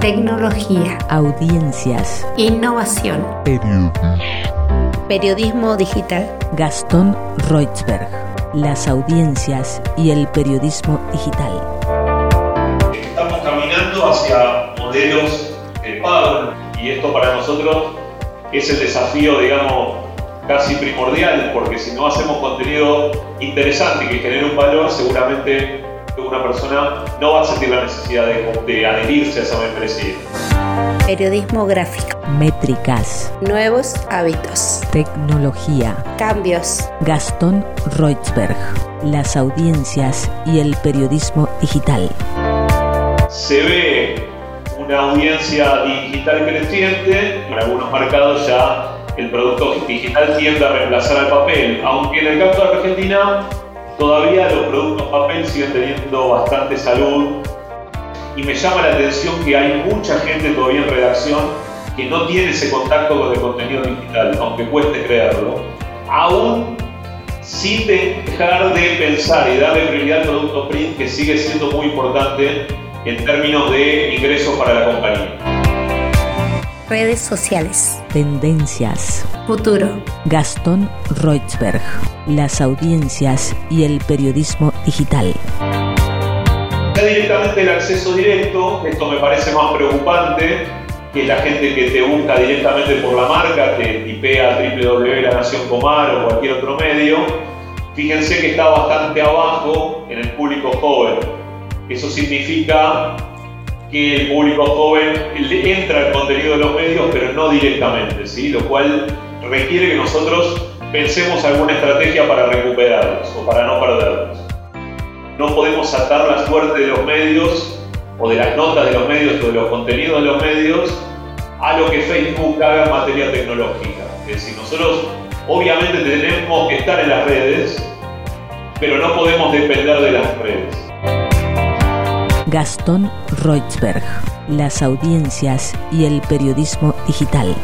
Tecnología. Audiencias. Innovación. Periodismo digital. Gastón Reutzberg. Las audiencias y el periodismo digital. Estamos caminando hacia modelos de pago y esto para nosotros es el desafío, digamos, casi primordial, porque si no hacemos contenido interesante y que genere un valor, seguramente una persona no va a sentir la necesidad de, adherirse a esa membresía. Periodismo gráfico. Métricas. Nuevos hábitos. Tecnología. Cambios. Gastón Reutzberg. Las audiencias y el periodismo digital. Se ve una audiencia digital creciente. En algunos mercados ya el producto digital tiende a reemplazar al papel, aunque en el caso de Argentina Todavía los productos papel siguen teniendo bastante salud. Y me llama la atención que hay mucha gente todavía en redacción que no tiene ese contacto con el contenido digital, aunque cueste creerlo, aún sin dejar de pensar y darle prioridad al producto print que sigue siendo muy importante en términos de ingresos para la compañía redes sociales. Tendencias. Futuro. Gastón Reutzberg. Las audiencias y el periodismo digital. Ya directamente el acceso directo, esto me parece más preocupante que la gente que te busca directamente por la marca, que tipea www.lanacioncomar o cualquier otro medio. Fíjense que está bastante abajo en el público joven. Eso significa que el público joven entra al contenido de los medios, pero no directamente, ¿sí? lo cual requiere que nosotros pensemos alguna estrategia para recuperarlos o para no perderlos. No podemos atar la suerte de los medios o de las notas de los medios o de los contenidos de los medios a lo que Facebook haga en materia tecnológica. Es decir, nosotros obviamente tenemos que estar en las redes, pero no podemos depender de las redes. Gastón Reutzberg, las audiencias y el periodismo digital.